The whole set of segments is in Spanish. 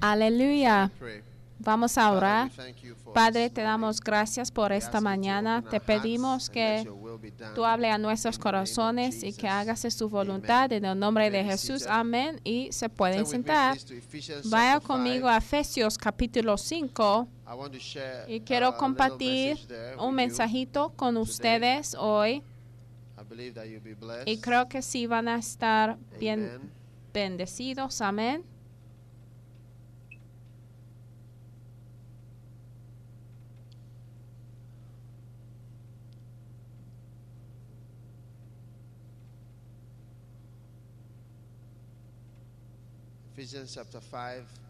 Aleluya. Pray. Vamos a orar. Padre, te damos gracias por esta mañana. Te pedimos que tú hables a nuestros corazones y que hagas Amen. voluntad en el nombre de Jesús. Amén. Y se pueden sentar. Vaya conmigo a Efesios capítulo 5 I want to share, y quiero compartir un mensajito con ustedes hoy y creo que sí van a estar bien bendecidos. Amén.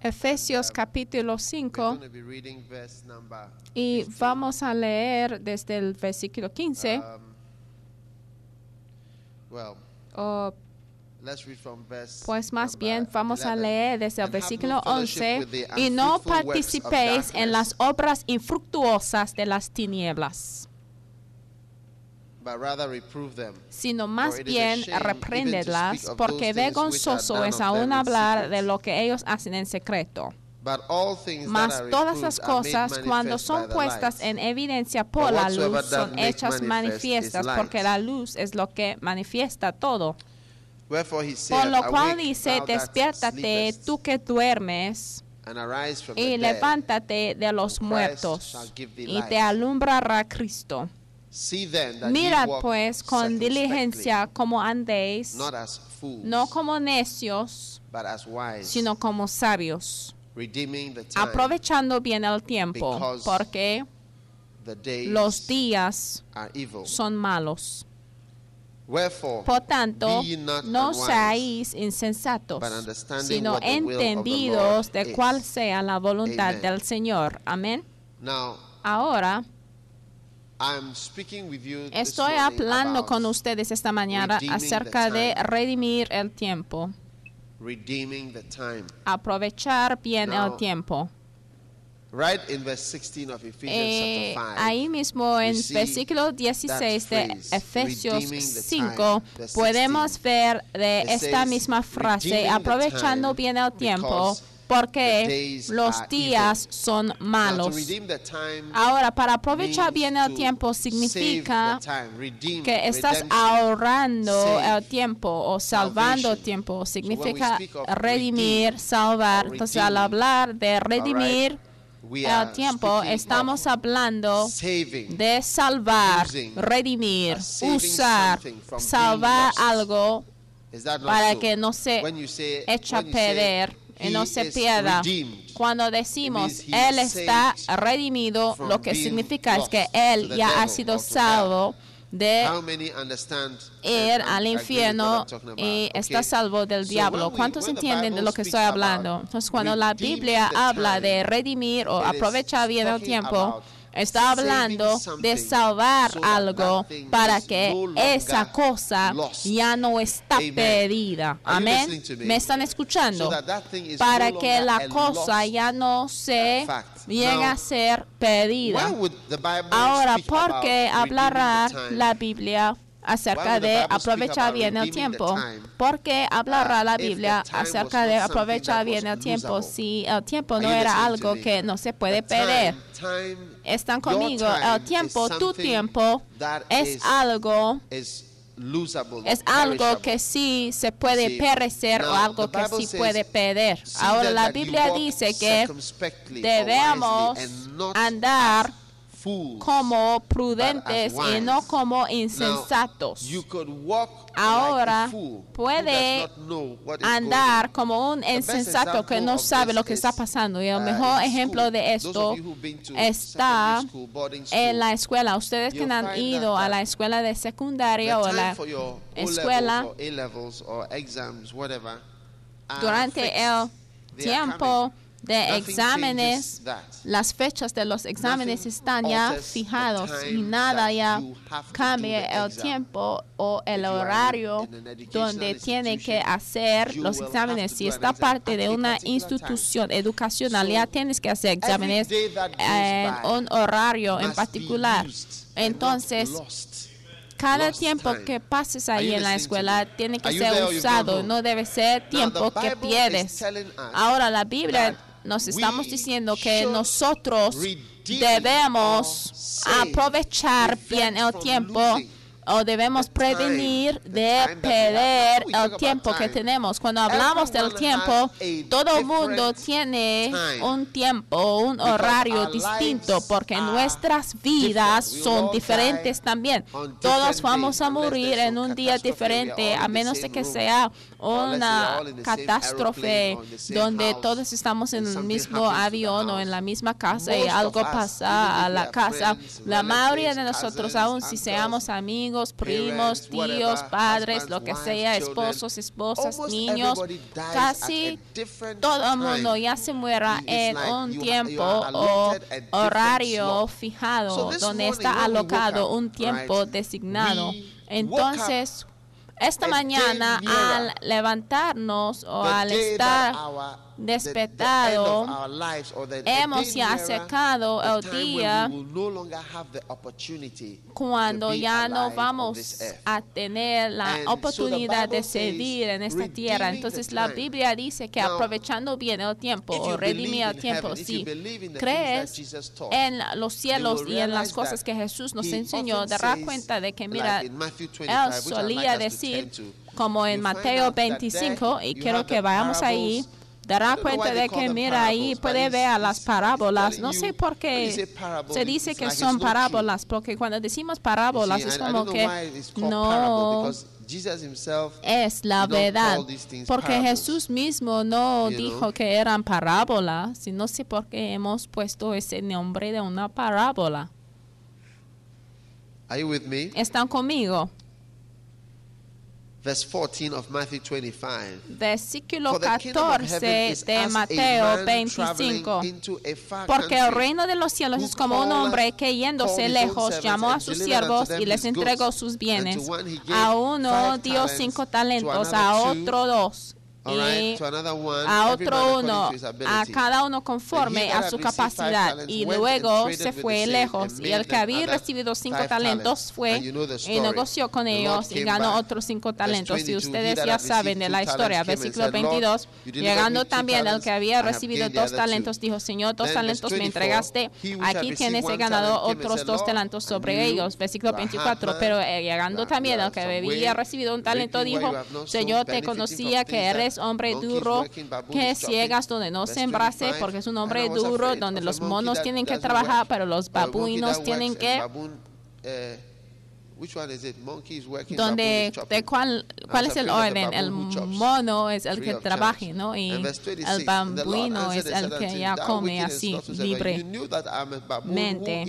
Efesios Um, capítulo We're 5 going to be reading verse number y 15. vamos a leer desde el versículo 15. Um, well, o Pues más bien vamos a 11. leer desde el versículo no fellowship 11 with the y no participéis en las obras infructuosas de las tinieblas, sino más bien repréndelas, porque vergonzoso es aún hablar de lo que ellos hacen en secreto. But all things that Mas are todas las cosas cuando son puestas en evidencia por la luz son hechas manifiestas, porque la luz es lo que manifiesta todo. Por lo cual dice, despiértate tú que duermes y levántate de los muertos y te alumbrará Cristo. Mirad pues con diligencia como andéis, not as fools, no como necios, but as wise, sino como sabios, redeeming the time, aprovechando bien el tiempo, porque the days los días are evil. son malos. Wherefore, Por tanto, no seáis insensatos, sino what the will of the entendidos Lord de cuál sea la voluntad Amen. del Señor. Amén. Ahora I'm speaking with you this estoy hablando con ustedes esta mañana acerca de redimir el tiempo, aprovechar bien Now, el tiempo. Right in verse 16 of Ephesians Eh, chapter 5. ahí mismo en versículo 16 de Efesios redeeming the 5 time, verse podemos 16. ver de esta misma frase, aprovechando bien el tiempo, porque los días son malos. Ahora, para aprovechar bien el tiempo significa que estás ahorrando el tiempo o salvando salvation. tiempo. Significa redimir, salvar. Entonces, al hablar de redimir el tiempo, estamos hablando de salvar, redimir, usar, salvar algo para que no se echa a perder y no se pierda. Cuando decimos Él está redimido, lo que significa es que Él ya ha sido salvo de ir al infierno y está salvo del diablo. ¿Cuántos entienden de lo que estoy hablando? Entonces, cuando la Biblia habla de redimir o aprovechar bien el tiempo, está hablando de salvar algo that thing para is que no longer esa cosa lost. ya no está Amen. perdida. Are you Amén. listening acerca de aprovechar bien el tiempo, porque hablará la Biblia acerca de aprovechar bien el tiempo si el tiempo no era algo que no se puede perder. Están conmigo, el tiempo, tu tiempo, es algo es algo que sí se puede perecer o algo que sí puede perder. Ahora la Biblia dice que debemos andar como prudentes y no como insensatos. Ahora puede andar como un insensato que no sabe lo que está pasando. Y el mejor ejemplo de esto está en la escuela. Ustedes que han ido a la escuela de secundaria o la escuela durante el tiempo de exámenes, las fechas de los exámenes están ya fijados y nada ya cambia el tiempo o el horario donde tiene que hacer los exámenes. Si está parte de una institución educacional, ya tienes que hacer exámenes en eh, un horario en particular. Entonces, cada tiempo que pases ahí en la escuela tiene que ser usado, no debe ser tiempo que pierdes. Ahora la Biblia nos estamos diciendo que nosotros debemos aprovechar bien el tiempo o debemos prevenir de perder el tiempo que tenemos. Cuando hablamos del tiempo, todo mundo tiene un tiempo, un horario distinto, porque nuestras vidas son diferentes también. Todos vamos a morir en un día diferente, a menos de que sea una catástrofe donde todos estamos en el mismo avión o en la misma casa y algo pasa a la casa. La mayoría de nosotros, aun si seamos amigos, amigos, primos, tíos, padres, lo que sea, esposos, esposas, niños, casi todo el mundo ya se muera en un tiempo o horario fijado donde está alocado un tiempo designado. Entonces, esta mañana al levantarnos o al estar despertado, hemos ya acercado el día cuando ya no vamos a tener la oportunidad de seguir en esta tierra. Entonces la Biblia dice que aprovechando bien el tiempo o redimir el tiempo, si crees en los cielos y en las cosas que Jesús nos enseñó, darás cuenta de que, mira, él solía decir, como en Mateo 25, y quiero que vayamos ahí, dará cuenta de que mira ahí puede ver las parábolas. No sé por qué se dice que son parábolas, porque cuando decimos parábolas es como que no es la verdad, porque Jesús mismo no dijo que eran parábolas, y no sé por qué hemos puesto ese nombre de una parábola. ¿Están conmigo? Verse 14 of Matthew 25. Versículo 14 de Mateo 25. Porque el reino de los cielos es como un hombre que yéndose lejos llamó a sus siervos y les entregó sus bienes. A uno dio cinco talentos, a otro dos All a otro uno, a cada uno conforme a su capacidad. Y luego se fue lejos. Y el que había recibido cinco talentos fue y negoció con ellos y ganó otros cinco talentos. Y ustedes ya saben de la historia, versículo 22. Llegando también el que había recibido dos talentos, dijo, Señor, dos talentos me entregaste. Aquí tienes, he ganado otros dos talentos sobre ellos. Versículo 24. Pero eh, llegando también el que había recibido un talento, dijo, Señor, te conocía que eres hombre duro que ciegas donde no sembrase, porque es un hombre duro donde los monos tienen que trabajar, pero los babuinos tienen que donde de cuál, cuál es el orden el mono es el que trabaje no y el bambuino es el que ya come así libremente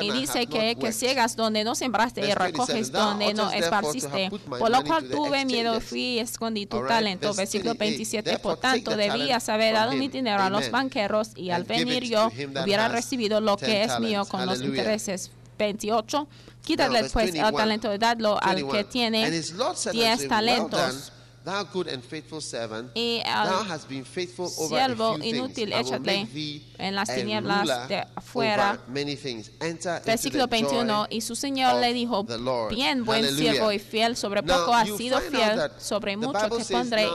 y dice que, que ciegas donde no sembraste y recoges donde no esparciste. Por lo cual tuve miedo, fui y escondí tu talento. Versículo 27. Por tanto, debías haber dado mi dinero a los banqueros y al venir yo hubiera recibido lo que es mío con los intereses. 28. Quítale pues el talento, dadlo al que tiene 10 talentos Thou good and faithful servant, y al thou hast been faithful over siervo inútil, échate en las tinieblas de afuera. Versículo 21, y su Señor le dijo, bien, buen siervo y fiel, sobre poco has sido fiel, sobre mucho te pondré,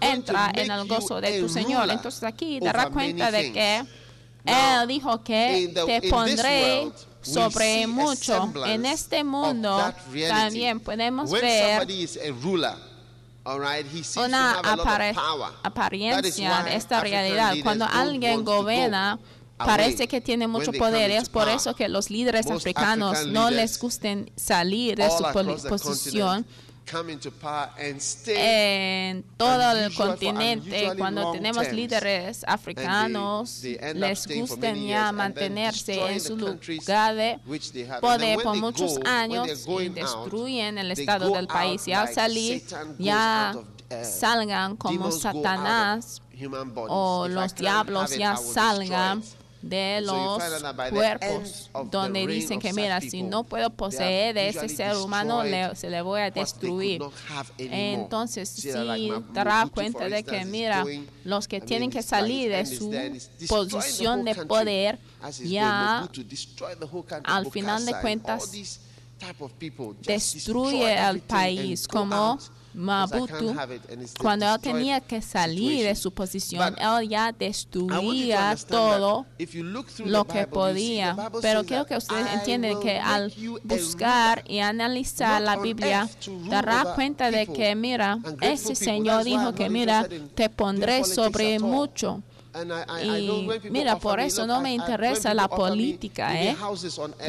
entra en el gozo de tu Señor. Entonces aquí dará cuenta de que Él dijo que te pondré sobre mucho. En este mundo también podemos ver una apariencia de esta realidad. Cuando alguien gobierna, parece que tiene mucho poder. Es por eso que los líderes africanos no les gusten salir de su posición en todo el continente, cuando tenemos líderes africanos, les gusta ya mantenerse en su lugar de poder por muchos años y destruyen el estado del país. Y al salir, ya salgan como Satanás o los diablos ya salgan de los cuerpos, donde dicen que, mira, si no puedo poseer de ese ser humano, le, se le voy a destruir. Entonces, si dará cuenta de que, mira, los que tienen que salir de su posición de poder, ya al final de cuentas, destruye al país como Mabutu, cuando él tenía que salir de su posición, él ya destruía todo lo que podía. Pero quiero que ustedes entiendan que al buscar y analizar la Biblia, dará cuenta de que, mira, ese Señor dijo que, mira, te pondré sobre mucho. Y mira, por eso no me interesa la política, ¿eh?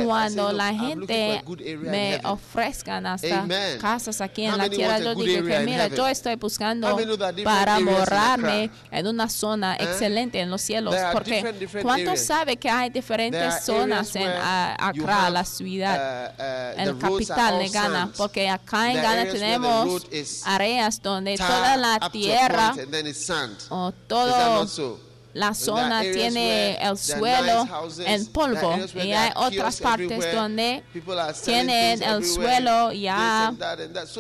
Cuando la gente me ofrezcan hasta casas aquí en la tierra, yo digo que mira, yo estoy buscando para borrarme en una zona excelente en los cielos, porque ¿cuánto sabe que hay diferentes zonas en Accra, la ciudad, en la capital de Ghana? Porque acá en Ghana tenemos áreas donde toda la tierra o todo la zona tiene el suelo en polvo. y hay otras partes donde tienen el suelo ya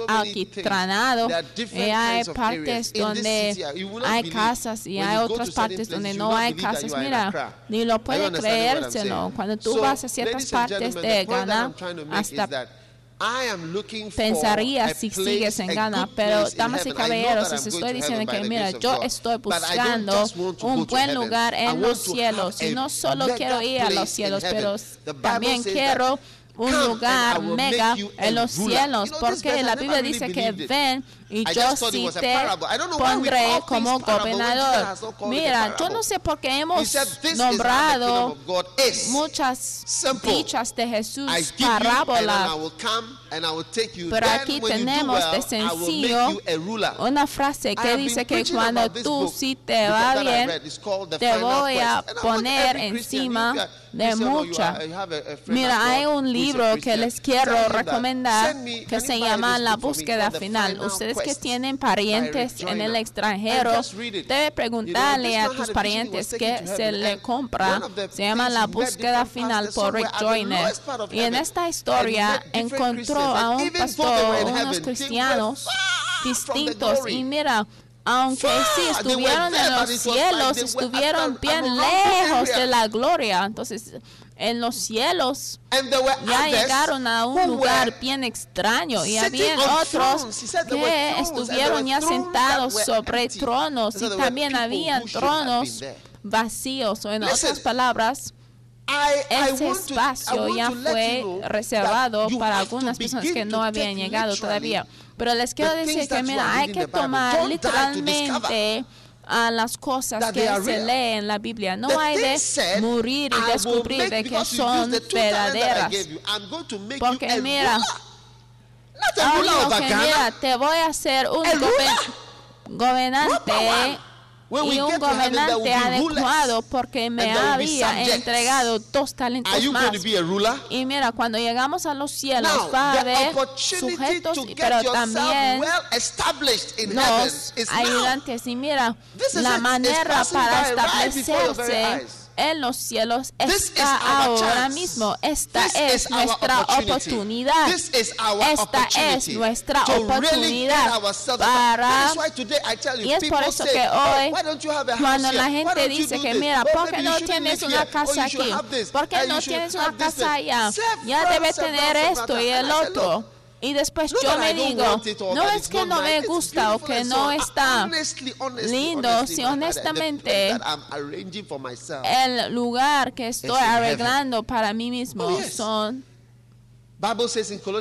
alquitranado y hay partes donde hay casas y hay otras partes donde no hay casas. Mira, ni lo puede creérselo. Cuando tú vas a ciertas partes de Ghana hasta pensaría si sigues en Ghana, pero damas y caballeros, os estoy diciendo que mira, yo estoy buscando un buen lugar en los cielos y no solo quiero ir a los cielos, pero también quiero un lugar mega en los cielos, porque la Biblia dice que ven y yo sí te pondré como gobernador. Mira, yo no sé por qué hemos nombrado muchas dichas de Jesús parábola, pero aquí tenemos de sencillo una frase que dice que cuando tú sí te va bien, te voy a poner encima de muchas. Mira, hay un libro que les quiero recomendar que se llama La búsqueda final. Ustedes que tienen parientes en el extranjero, debe preguntarle a tus parientes que se le compra. Se llama La búsqueda final por Rick Joyner. Y en esta historia encontró a un pastor, unos cristianos distintos. Y mira, aunque sí estuvieron en los cielos, estuvieron bien lejos de la gloria. Entonces, en los cielos ya llegaron a un lugar bien extraño. Y había otros que estuvieron ya sentados sobre tronos. Y también habían tronos vacíos. O en otras palabras ese espacio ya fue reservado para algunas personas que no habían llegado todavía. Pero les quiero decir que mira, hay que tomar literalmente a las cosas que se leen en la Biblia. No hay de morir y descubrir de que son verdaderas. Porque mira, que ah, mira, te voy a hacer un gobernante y un gobernante adecuado porque me había entregado dos talentos más. Y mira, cuando llegamos a los cielos, Padre, sujetos, pero también nos ayudantes. Y mira, la manera para establecerse en los cielos está ahora mismo. Esta es nuestra oportunidad. Esta es nuestra oportunidad para... Y es por eso que hoy, cuando la gente dice que mira, ¿por qué no tienes una casa aquí? ¿Por qué no tienes una casa allá? Ya debes tener esto y el otro. Y después no yo me digo, no es que no me gusta o que no está lindo, si honestamente. el lugar que estoy arreglando para mí mismo son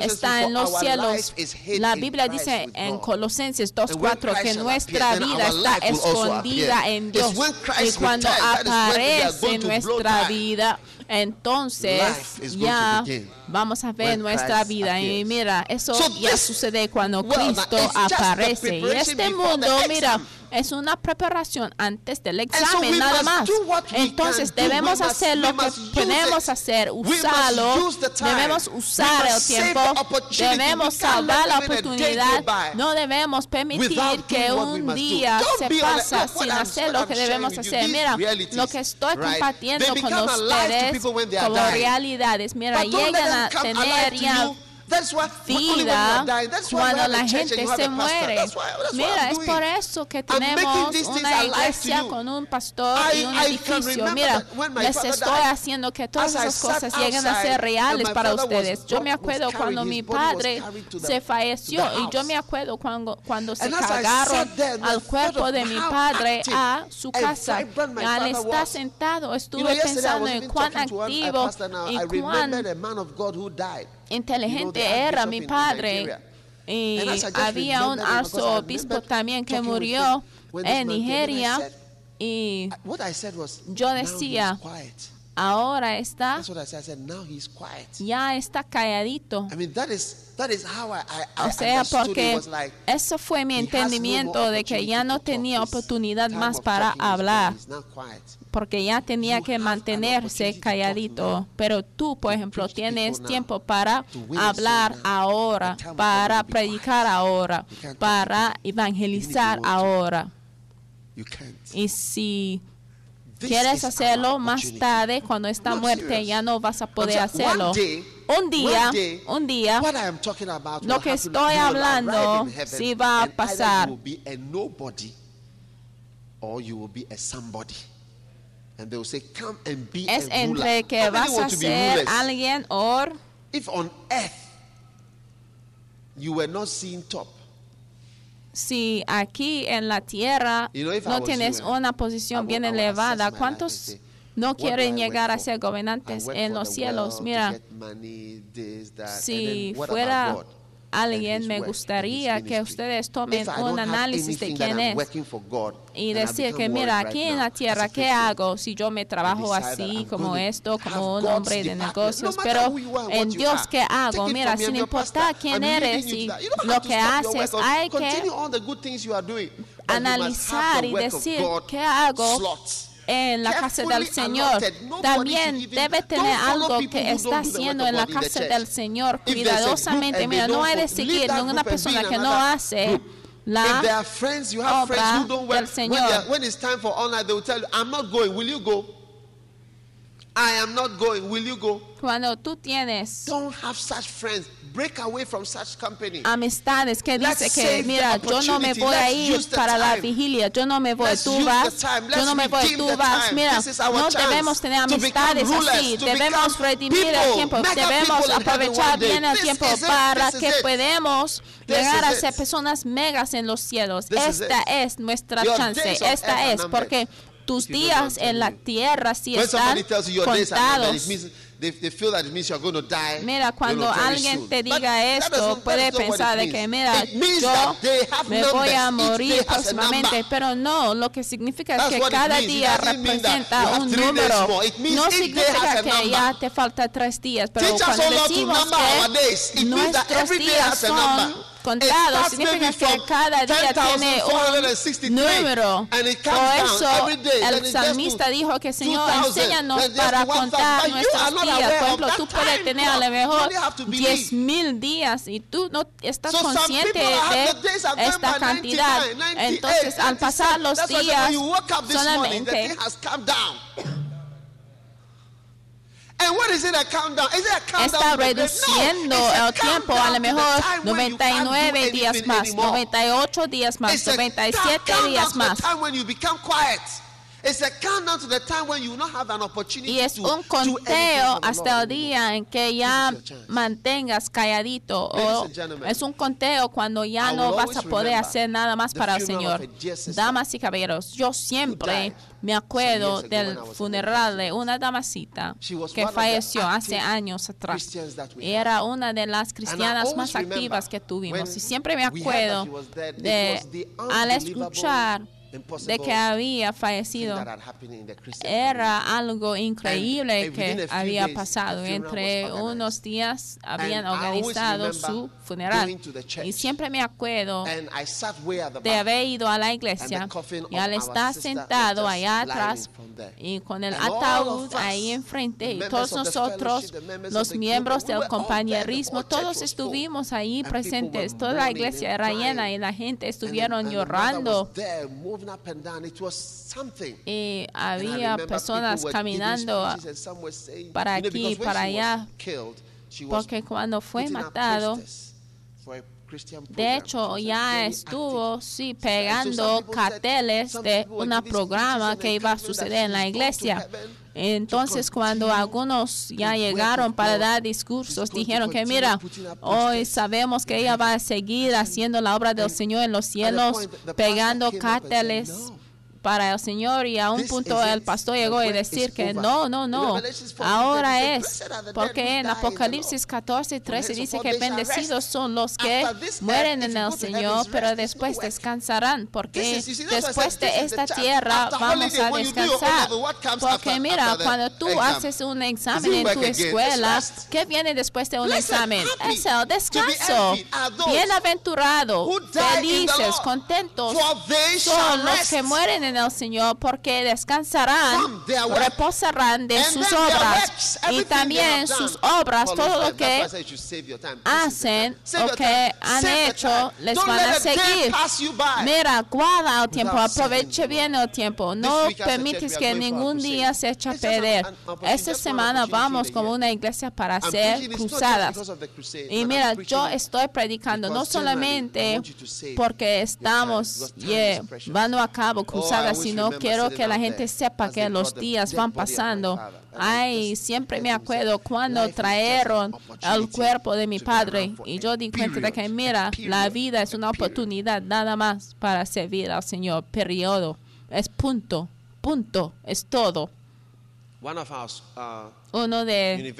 está en los cielos. La Biblia dice en Colosenses 2.4 que nuestra vida está escondida en Dios. Y cuando aparece nuestra vida, entonces ya vamos a ver nuestra vida. Y mira, eso ya sucede cuando Cristo aparece. Y este mundo, mira, es una preparación antes del examen, so nada más. Entonces debemos hacer lo que podemos hacer, usarlo, debemos usar el tiempo, debemos salvar la oportunidad, no debemos permitir que un día se pasa sin hacer lo que debemos hacer. Mira, lo que estoy compartiendo con ustedes como realidades, mira, llegan a tener ya vida cuando la gente se muere. Mira, es por eso que tenemos una iglesia con un pastor y un edificio. Mira, les estoy haciendo que todas esas cosas lleguen a ser reales para ustedes. Yo me acuerdo cuando mi padre se falleció y yo me acuerdo cuando, cuando se cargaron al cuerpo de mi padre a su casa. Al estar sentado estuve pensando en cuán activo y cuán inteligente era mi padre. Y había un arzobispo también que murió en Nigeria. Y yo decía, ahora está ya está calladito. o sea, porque eso fue mi entendimiento de que ya no tenía oportunidad más para hablar, porque ya tenía que mantenerse calladito. Pero tú, por ejemplo, tienes tiempo para hablar ahora, para predicar ahora, para evangelizar ahora. Y si quieres hacerlo más tarde, cuando está muerte, ya no vas a poder hacerlo. Un día, un día, lo que estoy hablando sí va a pasar. Es entre que vas a ser alguien o. If on earth you were not seen top si aquí en la tierra no tienes una posición bien elevada, ¿cuántos no quieren llegar a ser gobernantes en los cielos? Mira, si fuera alguien, me gustaría que ustedes tomen un análisis de quién es y decir que, mira, aquí en la tierra, ¿qué hago si yo me trabajo así, como esto, como un hombre de negocios? Pero en Dios, ¿qué hago? Mira, sin importar quién eres y lo que haces, hay que analizar y decir, ¿qué hago? en la casa del Señor. También debe tener algo que está haciendo en la casa del Señor cuidadosamente. Mira, no hay de seguir ninguna persona que no hace la obra del Señor. I am not going. Will you go? Cuando tú tienes Don't have such friends. Break away from such company. amistades que Let's dice que mira yo no me voy a ir para la vigilia, yo no me voy, Let's tú vas, yo no me voy, tú vas. Mira, no debemos tener amistades rulers, así, debemos redimir el tiempo, debemos aprovechar bien el tiempo para que podamos llegar a ser personas megas en los cielos. This Esta es nuestra chance, esta es porque tus días en la tierra si están contados. Mira, cuando alguien te diga esto, puede pensar de que, mira, yo me voy a morir próximamente, pero no, lo que significa es que cada día representa un número. No significa que ya te falta tres días, pero cuando decimos que nuestros días son contados. Significa que cada día tiene un número. Por eso el salmista dijo que Señor, enséñanos para contar nuestros días. Por ejemplo, tú puedes tener a lo mejor 10 mil días y tú no estás consciente de esta cantidad. Entonces, al pasar los días, solamente And what is it a countdown? Is it a countdown Está reduciendo no, el tiempo, a lo mejor 99 días más, anymore. 98 días más, 97 días más. Y es to un conteo hasta el día en que ya mantengas calladito. O es un conteo cuando ya I no vas a poder hacer nada más the para el Señor. Damas y caballeros, yo siempre me acuerdo del funeral de una was que falleció hace años atrás. Era una de las cristianas más activas que tuvimos. Y siempre me acuerdo de al escuchar de que había fallecido. era algo increíble que había pasado. Entre unos días habían organizado su funeral. Y siempre me acuerdo de haber ido a la iglesia. y al estar sentado allá atrás y con el ataúd ahí enfrente y todos nosotros, los miembros del compañerismo, todos estuvimos ahí presentes, toda la iglesia era llena y la gente estuvieron llorando. Y había personas caminando para aquí, para allá, killed, she was porque cuando fue matado, De hecho, ya estuvo, sí, pegando carteles de un programa que iba a suceder en la iglesia. Entonces, to cuando algunos ya llegaron para dar discursos, dijeron que mira, hoy sabemos que ella va a seguir haciendo la obra del Señor en los cielos, pegando carteles "No. Para el Señor y a un punto el pastor llegó work decir que no, no, no, Revelations 4, ahora es, says, "Blessed are the dead porque en Apocalipsis Lord." 14, 13 From dice que bendecidos son los que mueren en el Señor, pero después descansarán, porque después de esta tierra vamos a your descansar. Porque mira, cuando tú haces un examen en tu escuela. ¿qué viene después de un examen? Es el descanso. Bienaventurado, felices, contentos son los que mueren en el Señor porque descansarán, reposarán de sus obras y también sus obras, todo lo que hacen o que han hecho les van a seguir. Mira, guarda el tiempo, the bien el tiempo. No permites que ningún día se eche a perder. Esta semana vamos como una iglesia para hacer cruzadas. Y mira, yo estoy predicando no solamente porque estamos llevando a cabo Oh, cruzadas, always sino quiero que la gente sepa que los días van pasando. Ay, siempre me acuerdo cuando trajeron el opportunity cuerpo de mi padre y yo di cuenta de que mira, la vida es una oportunidad nada más para servir al Señor. Periodo. Es punto. Punto. Es todo. Uh, Uno de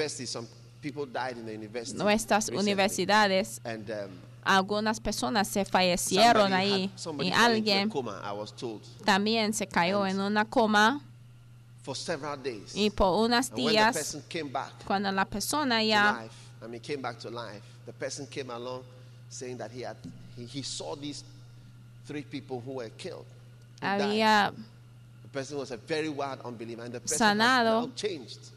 nuestras universidades, um, algunas personas se fallecieron ahí y alguien coma, I was told, también se cayó en una coma for several days. y por unos días person came back cuando la persona ya life, I mean, came back to life, the person came along saying that he had he, he saw these three people who were killed. who died. había The person was a very wild unbeliever, and the person Sanado.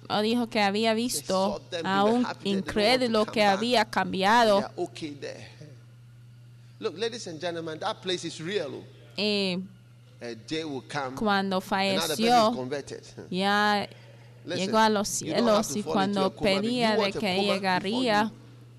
o dijo que había visto a un incrédulo que había cambiado. Look, ladies and gentlemen, that place is real. y A day will come, cuando and now the person is falleció converted. ya Listen, llegó a los you don't have cielos to y fall into cuando a coma. If you pedía de want a que coma llegaría, before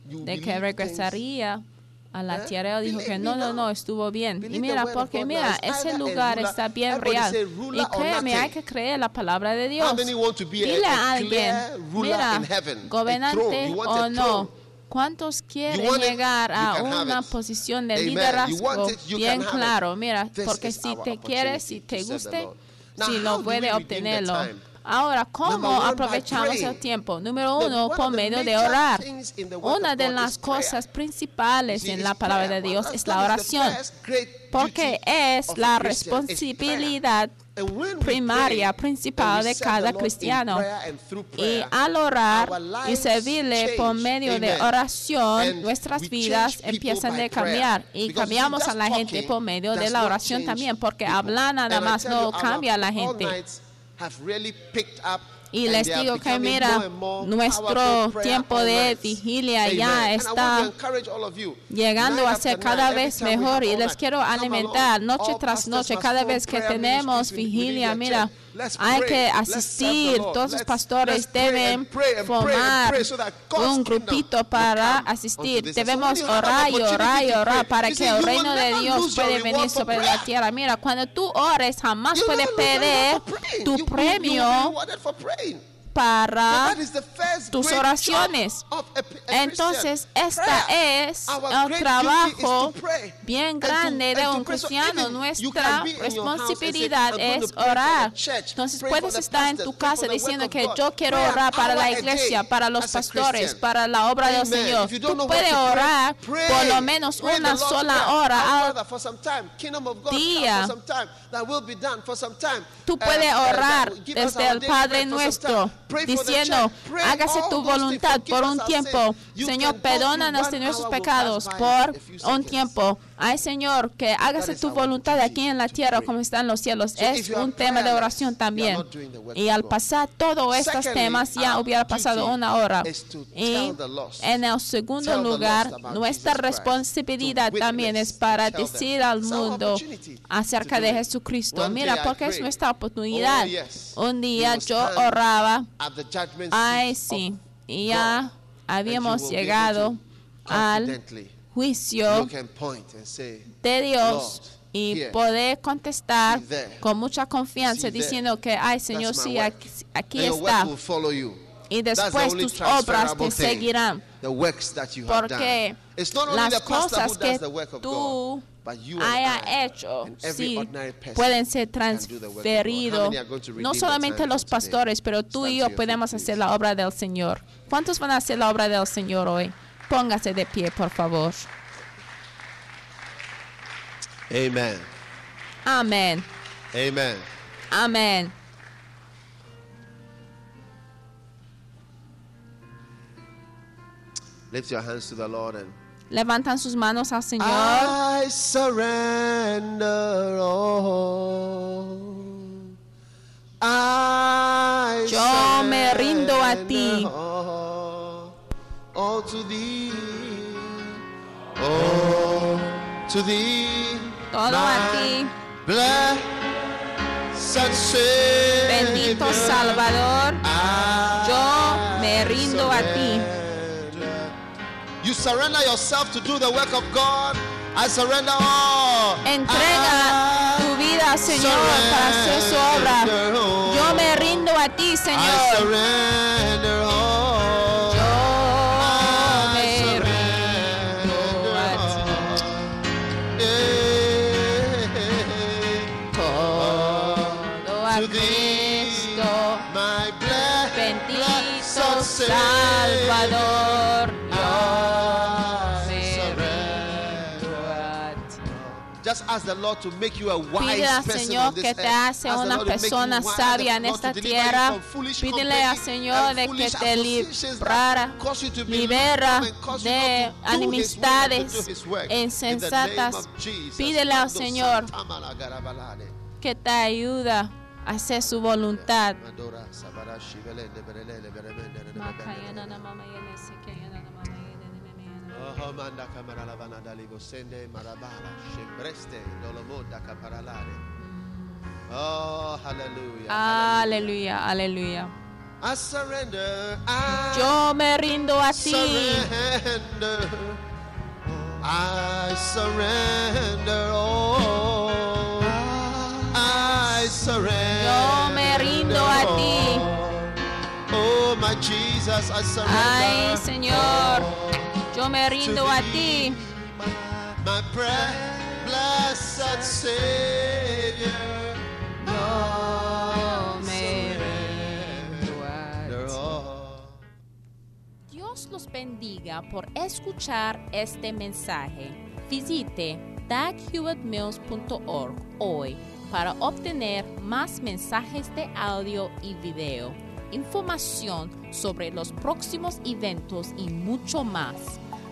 you- you de que believe things regresaría a la Eh? tierra, dijo Believe que me no, no, now. no, estuvo bien. Y the mira, word of porque God mira. It's ese either a lugar ruler- está bien everybody real. say Y or créeme, hay que creer la palabra de Dios. How many want to be a- Dile a a alguien, clear ruler mira, in heaven? A gobernante throne. You want a o no, throne. ¿Cuántos quieren it? llegar a una posición de Amen. Liderazgo it, bien claro? Mira, This porque si te quieres, si te guste. Now, si do puede obtenerlo. Ahora, ¿cómo one, aprovechamos el tiempo? Número uno, por medio de orar. Una de las cosas principales See, en la palabra de Dios es la oración, porque es la responsabilidad primaria, principal de cada cristiano. Y al orar y servirle por medio de oración, nuestras vidas empiezan de cambiar. Y cambiamos a la gente por medio de la oración también, porque hablar nada más no cambia a la gente. Y les digo que mira, nuestro tiempo de vigilia ya está llegando a ser cada vez mejor. y les quiero alimentar noche tras noche, cada vez que tenemos vigilia, mira, Hay que asistir. Todos los pastores deben formar un grupito para asistir. Debemos orar y orar y orar para que el reino de Dios reward venir sobre la tierra. Mira, cuando tú ores, jamás puedes perder tu premio. Para tus oraciones. Entonces, esta es el trabajo bien grande de un cristiano. Nuestra responsabilidad "I'm going to es orar. Entonces, puedes estar en tu casa diciendo que yo quiero orar para la iglesia, para los pastores, para la obra del. Señor. Tú puedes orar por lo menos una sola hora al día. Tú puedes uh, orar desde el Padre nuestro diciendo, hágase tu voluntad por un tiempo. Señor, perdónanos hour will pecados por un tiempo. Ay, Señor, que hágase tu voluntad aquí en la tierra como está en los cielos. Es un tema de oración también. Y al pasar todos estos temas ya hubiera pasado una hora. Y en el segundo lugar, nuestra responsabilidad también es para decir al mundo acerca de. Jesucristo. Mira, porque es nuestra oportunidad. Oh, yes. Un día yo oraba. Ay, sí. ya habíamos llegado al juicio de Dios y poder contestar con mucha confianza diciendo que, ay Señor, sí, aquí, aquí está. Y después tus obras te seguirán. The works that you have done. It's not only the pastor cosas who que does the work of tú God, but you and haya hecho sí, pueden ser can do the work of God. How transferidos. No solamente los pastores, pero tú y yo podemos hacer la obra del Señor. ¿Cuántos van a hacer la obra del Señor hoy? Póngase de pie, por favor. Amen. Amén. Amen. Amén. Lift your hands to the Lord and Levantan sus manos al Señor. I surrender all. I Yo me rindo a ti. All, all to thee. All to thee. Todo a ti. Blessed Savior. Bendito Salvador. Yo me rindo a ti. You surrender yourself to do the work of God. I surrender all. Entrega tu vida, Señor, para hacer su obra. Yo me rindo a ti, I Señor. surrender all. Yo I me surrender rindo a ti. all. Yeah. Todo a Cristo. my blessed. Salvador. Just ask the Lord to make you a wise Pide al Señor que te hace una persona sabia en esta tierra. Pídele al Señor de que te librara, libera de enemistades insensatas. Pídele al Señor que te ayuda a hacer su voluntad. Oh, manda camarala vanada ligo sende marabala shembreste dolomoda caparalare. Oh, hallelujah. Aleluya, aleluya. I surrender. I Yo me rindo a ti. surrender. I surrender all. I surrender. Yo me rindo a ti. Oh, my Jesus, I surrender. Ay, Señor, yo me rindo a ti. My pre- blessed Savior. Yo me rindo a Surrender ti. all. Dios los bendiga por escuchar este mensaje. Visite daghewittmills.org hoy para obtener más mensajes de audio y video, información sobre los próximos eventos y mucho más.